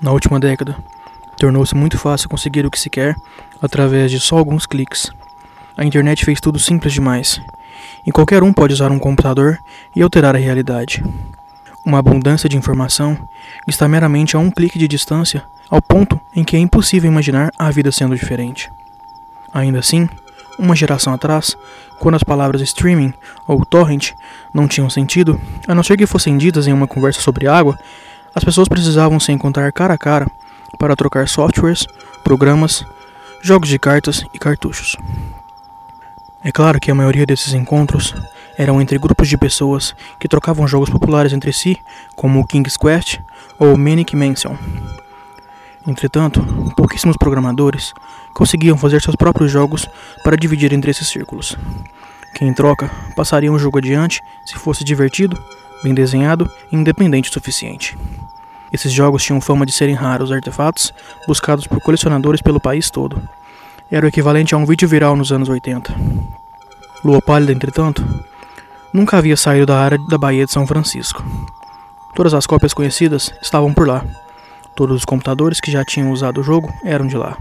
Na última década, tornou-se muito fácil conseguir o que se quer através de só alguns cliques. A internet fez tudo simples demais, e qualquer um pode usar um computador e alterar a realidade. Uma abundância de informação está meramente a um clique de distância, ao ponto em que é impossível imaginar a vida sendo diferente. Ainda assim, uma geração atrás, quando as palavras streaming ou torrent não tinham sentido, a não ser que fossem ditas em uma conversa sobre água, as pessoas precisavam se encontrar cara a cara para trocar softwares, programas, jogos de cartas e cartuchos. É claro que a maioria desses encontros eram entre grupos de pessoas que trocavam jogos populares entre si, como o King's Quest ou Manic Mansion. Entretanto, pouquíssimos programadores conseguiam fazer seus próprios jogos para dividir entre esses círculos. Que em troca passaria um jogo adiante se fosse divertido, bem desenhado e independente o suficiente. Esses jogos tinham fama de serem raros artefatos buscados por colecionadores pelo país todo. Era o equivalente a um vídeo viral nos anos 80. Lua Pálida, entretanto, nunca havia saído da área da Baía de São Francisco. Todas as cópias conhecidas estavam por lá. Todos os computadores que já tinham usado o jogo eram de lá.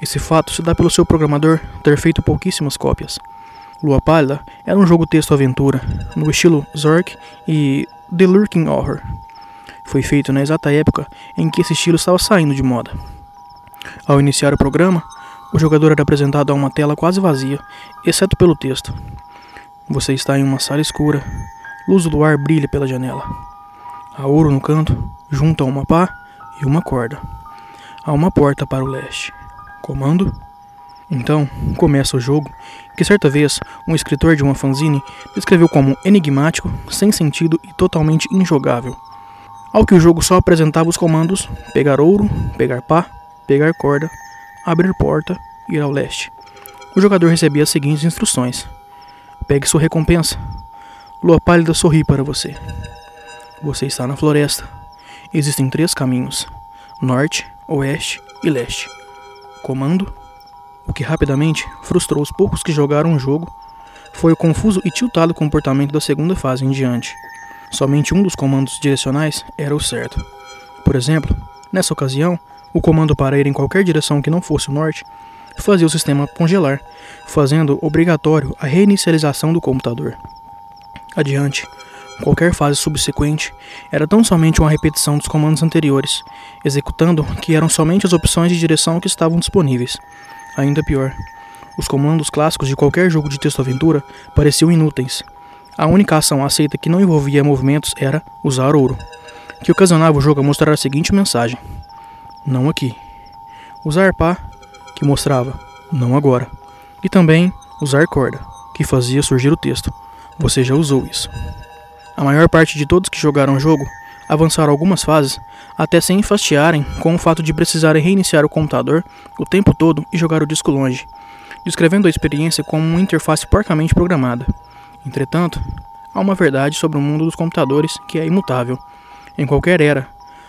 Esse fato se dá pelo seu programador ter feito pouquíssimas cópias. Lua Pálida era um jogo texto-aventura, no estilo Zork e The Lurking Horror. Foi feito na exata época em que esse estilo estava saindo de moda. Ao iniciar o programa, o jogador era apresentado a uma tela quase vazia, exceto pelo texto. Você está em uma sala escura. Luz do luar brilha pela janela. Há ouro no canto, junto a uma pá e uma corda. Há uma porta para o leste. Comando? Então, começa o jogo, que certa vez um escritor de uma fanzine descreveu como enigmático, sem sentido e totalmente injogável. Ao que o jogo só apresentava os comandos pegar ouro, pegar pá, pegar corda, abrir porta, ir ao leste. O jogador recebia as seguintes instruções: Pegue sua recompensa. Lua pálida sorri para você. Você está na floresta. Existem três caminhos: norte, oeste e leste. Comando. O que rapidamente frustrou os poucos que jogaram o jogo foi o confuso e tiltado comportamento da segunda fase em diante. Somente um dos comandos direcionais era o certo. Por exemplo, nessa ocasião, o comando para ir em qualquer direção que não fosse o norte fazia o sistema congelar, fazendo obrigatório a reinicialização do computador. Adiante, qualquer fase subsequente era tão somente uma repetição dos comandos anteriores, executando que eram somente as opções de direção que estavam disponíveis. Ainda pior, os comandos clássicos de qualquer jogo de texto-aventura pareciam inúteis. A única ação aceita que não envolvia movimentos era usar ouro, que ocasionava o jogo a mostrar a seguinte mensagem: Não aqui. Usar pá, que mostrava Não agora. E também usar corda, que fazia surgir o texto: Você já usou isso. A maior parte de todos que jogaram o jogo avançaram algumas fases até se enfastiarem com o fato de precisarem reiniciar o computador o tempo todo e jogar o disco longe, descrevendo a experiência como uma interface porcamente programada. Entretanto, há uma verdade sobre o mundo dos computadores que é imutável. Em qualquer era,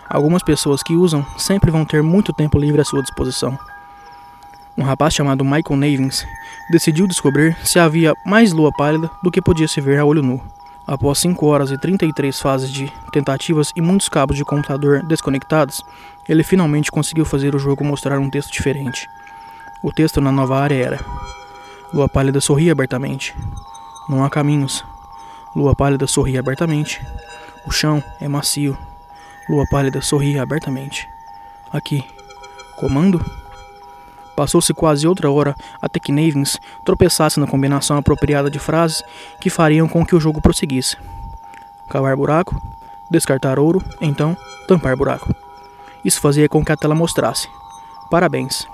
algumas pessoas que usam sempre vão ter muito tempo livre à sua disposição. Um rapaz chamado Michael Navins decidiu descobrir se havia mais lua pálida do que podia se ver a olho nu. Após 5 horas e 33 fases de tentativas e muitos cabos de computador desconectados, ele finalmente conseguiu fazer o jogo mostrar um texto diferente. O texto na nova área era: Lua pálida sorria abertamente. Não há caminhos. Lua pálida sorri abertamente. O chão é macio. Lua pálida sorri abertamente. Aqui. Comando? Passou-se quase outra hora até que Navins tropeçasse na combinação apropriada de frases que fariam com que o jogo prosseguisse. Cavar buraco, descartar ouro, então tampar buraco. Isso fazia com que a tela mostrasse. Parabéns.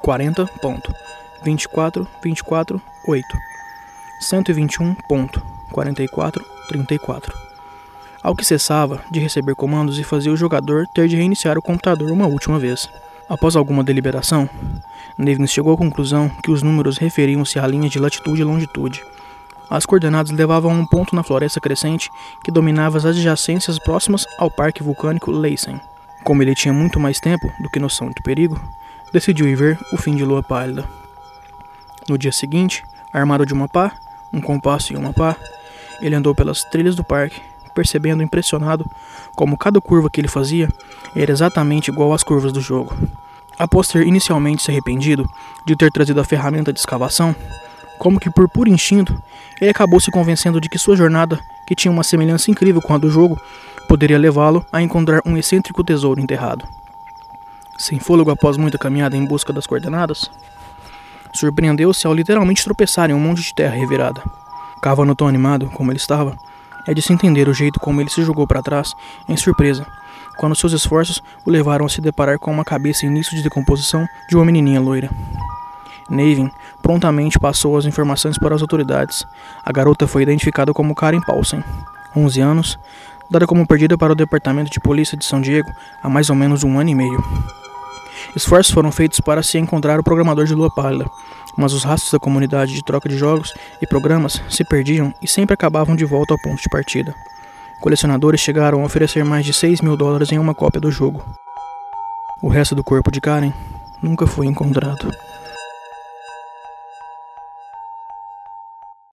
40 ponto. 24, 24, 8. 121.4434. Ao que cessava de receber comandos e fazia o jogador ter de reiniciar o computador uma última vez. Após alguma deliberação, Nevins chegou à conclusão que os números referiam-se à linha de latitude e longitude. As coordenadas levavam a um ponto na floresta crescente que dominava as adjacências próximas ao parque vulcânico Leisen. Como ele tinha muito mais tempo do que noção do perigo, decidiu ir ver o fim de lua pálida. No dia seguinte, armado de uma pá, um compasso e uma pá, ele andou pelas trilhas do parque, percebendo impressionado como cada curva que ele fazia era exatamente igual às curvas do jogo. Após ter inicialmente se arrependido de ter trazido a ferramenta de escavação, como que por puro instinto, ele acabou se convencendo de que sua jornada, que tinha uma semelhança incrível com a do jogo, poderia levá-lo a encontrar um excêntrico tesouro enterrado. Sem fôlego após muita caminhada em busca das coordenadas, surpreendeu-se ao literalmente tropeçar em um monte de terra revirada. Cavando tão animado como ele estava, é de se entender o jeito como ele se jogou para trás em surpresa, quando seus esforços o levaram a se deparar com uma cabeça em início de decomposição de uma menininha loira. Navin prontamente passou as informações para as autoridades. A garota foi identificada como Karen Paulsen, 11 anos, dada como perdida para o Departamento de Polícia de São Diego há mais ou menos um ano e meio. Esforços foram feitos para se encontrar o programador de Lua Pálida, mas os rastros da comunidade de troca de jogos e programas se perdiam e sempre acabavam de volta ao ponto de partida. Colecionadores chegaram a oferecer mais de 6 mil dólares em uma cópia do jogo. O resto do corpo de Karen nunca foi encontrado.